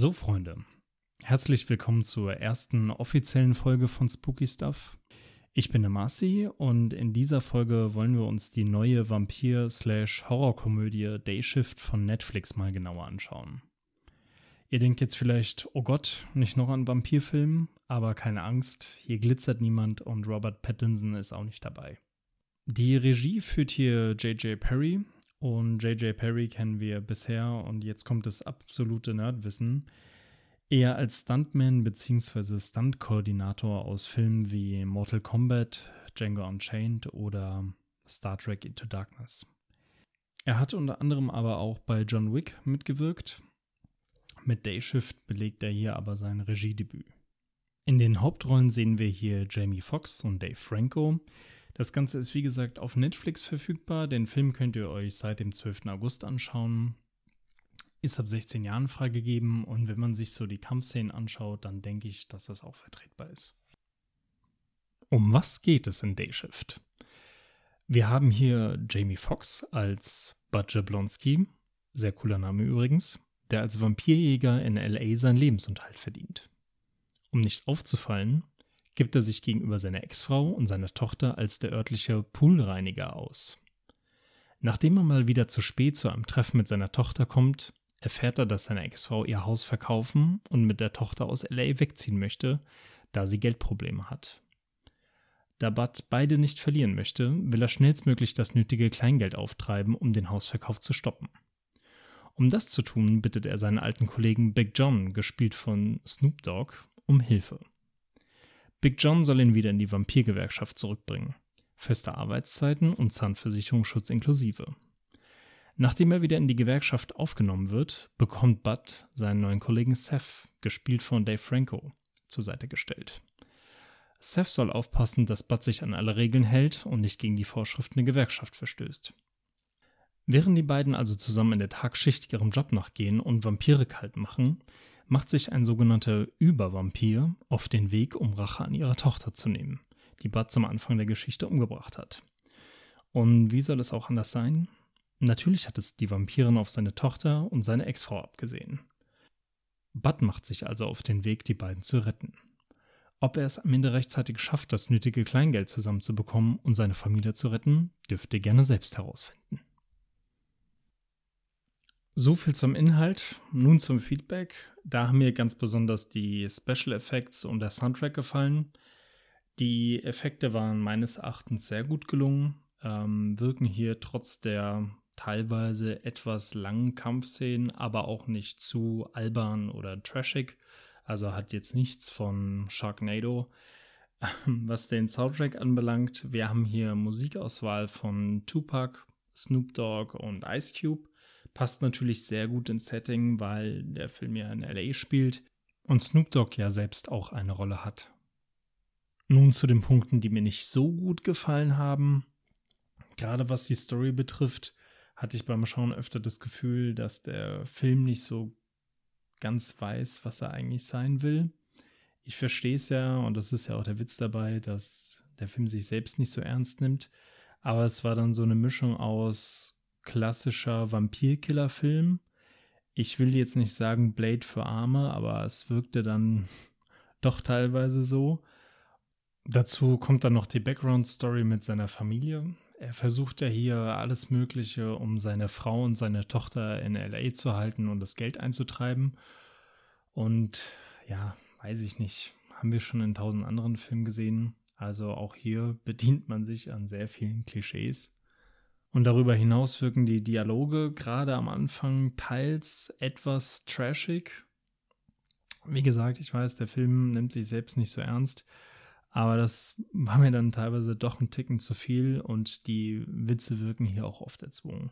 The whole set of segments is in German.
So, Freunde, herzlich willkommen zur ersten offiziellen Folge von Spooky Stuff. Ich bin der Marcy und in dieser Folge wollen wir uns die neue Vampir-Horrorkomödie Dayshift von Netflix mal genauer anschauen. Ihr denkt jetzt vielleicht, oh Gott, nicht noch an Vampirfilmen, aber keine Angst, hier glitzert niemand und Robert Pattinson ist auch nicht dabei. Die Regie führt hier J.J. Perry und J.J. Perry kennen wir bisher und jetzt kommt das absolute Nerdwissen eher als Stuntman bzw. Stuntkoordinator aus Filmen wie Mortal Kombat, Django Unchained oder Star Trek Into Darkness. Er hat unter anderem aber auch bei John Wick mitgewirkt. Mit Dayshift belegt er hier aber sein Regiedebüt. In den Hauptrollen sehen wir hier Jamie Foxx und Dave Franco. Das Ganze ist wie gesagt auf Netflix verfügbar. Den Film könnt ihr euch seit dem 12. August anschauen. Ist ab 16 Jahren freigegeben und wenn man sich so die Kampfszenen anschaut, dann denke ich, dass das auch vertretbar ist. Um was geht es in Dayshift? Wir haben hier Jamie Foxx als Bud Jablonski, sehr cooler Name übrigens, der als Vampirjäger in LA seinen Lebensunterhalt verdient. Um nicht aufzufallen, gibt er sich gegenüber seiner Ex-Frau und seiner Tochter als der örtliche Poolreiniger aus. Nachdem er mal wieder zu spät zu einem Treffen mit seiner Tochter kommt, erfährt er, dass seine Ex-Frau ihr Haus verkaufen und mit der Tochter aus LA wegziehen möchte, da sie Geldprobleme hat. Da Bud beide nicht verlieren möchte, will er schnellstmöglich das nötige Kleingeld auftreiben, um den Hausverkauf zu stoppen. Um das zu tun, bittet er seinen alten Kollegen Big John, gespielt von Snoop Dogg, um Hilfe. Big John soll ihn wieder in die Vampirgewerkschaft zurückbringen. Feste Arbeitszeiten und Zahnversicherungsschutz inklusive. Nachdem er wieder in die Gewerkschaft aufgenommen wird, bekommt Bud seinen neuen Kollegen Seth, gespielt von Dave Franco, zur Seite gestellt. Seth soll aufpassen, dass Bud sich an alle Regeln hält und nicht gegen die Vorschriften der Gewerkschaft verstößt. Während die beiden also zusammen in der Tagschicht ihrem Job nachgehen und Vampire kalt machen, macht sich ein sogenannter Übervampir auf den Weg, um Rache an ihrer Tochter zu nehmen, die Bud zum Anfang der Geschichte umgebracht hat. Und wie soll es auch anders sein? Natürlich hat es die Vampirin auf seine Tochter und seine Ex-Frau abgesehen. Bud macht sich also auf den Weg, die beiden zu retten. Ob er es am Ende rechtzeitig schafft, das nötige Kleingeld zusammenzubekommen und seine Familie zu retten, dürft ihr gerne selbst herausfinden. So viel zum Inhalt. Nun zum Feedback. Da haben mir ganz besonders die Special Effects und der Soundtrack gefallen. Die Effekte waren meines Erachtens sehr gut gelungen, ähm, wirken hier trotz der teilweise etwas langen Kampfszenen, aber auch nicht zu albern oder trashig. Also hat jetzt nichts von Sharknado. Was den Soundtrack anbelangt, wir haben hier Musikauswahl von Tupac, Snoop Dogg und Ice Cube. Passt natürlich sehr gut ins Setting, weil der Film ja in LA spielt und Snoop Dogg ja selbst auch eine Rolle hat. Nun zu den Punkten, die mir nicht so gut gefallen haben. Gerade was die Story betrifft, hatte ich beim Schauen öfter das Gefühl, dass der Film nicht so ganz weiß, was er eigentlich sein will. Ich verstehe es ja, und das ist ja auch der Witz dabei, dass der Film sich selbst nicht so ernst nimmt. Aber es war dann so eine Mischung aus klassischer Vampirkiller-Film. Ich will jetzt nicht sagen Blade für Arme, aber es wirkte dann doch teilweise so. Dazu kommt dann noch die Background-Story mit seiner Familie. Er versucht ja hier alles Mögliche, um seine Frau und seine Tochter in LA zu halten und das Geld einzutreiben. Und ja, weiß ich nicht, haben wir schon in tausend anderen Filmen gesehen. Also auch hier bedient man sich an sehr vielen Klischees. Und darüber hinaus wirken die Dialoge gerade am Anfang teils etwas trashig. Wie gesagt, ich weiß, der Film nimmt sich selbst nicht so ernst, aber das war mir dann teilweise doch ein Ticken zu viel und die Witze wirken hier auch oft erzwungen.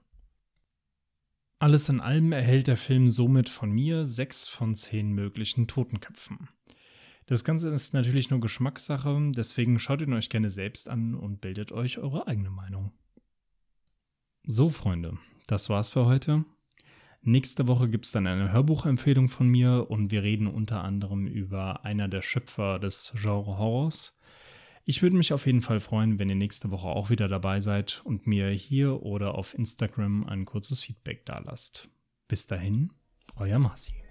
Alles in allem erhält der Film somit von mir sechs von zehn möglichen Totenköpfen. Das Ganze ist natürlich nur Geschmackssache, deswegen schaut ihn euch gerne selbst an und bildet euch eure eigene Meinung. So, Freunde, das war's für heute. Nächste Woche gibt's dann eine Hörbuchempfehlung von mir und wir reden unter anderem über einer der Schöpfer des Genre Horrors. Ich würde mich auf jeden Fall freuen, wenn ihr nächste Woche auch wieder dabei seid und mir hier oder auf Instagram ein kurzes Feedback dalasst. Bis dahin, euer Marci.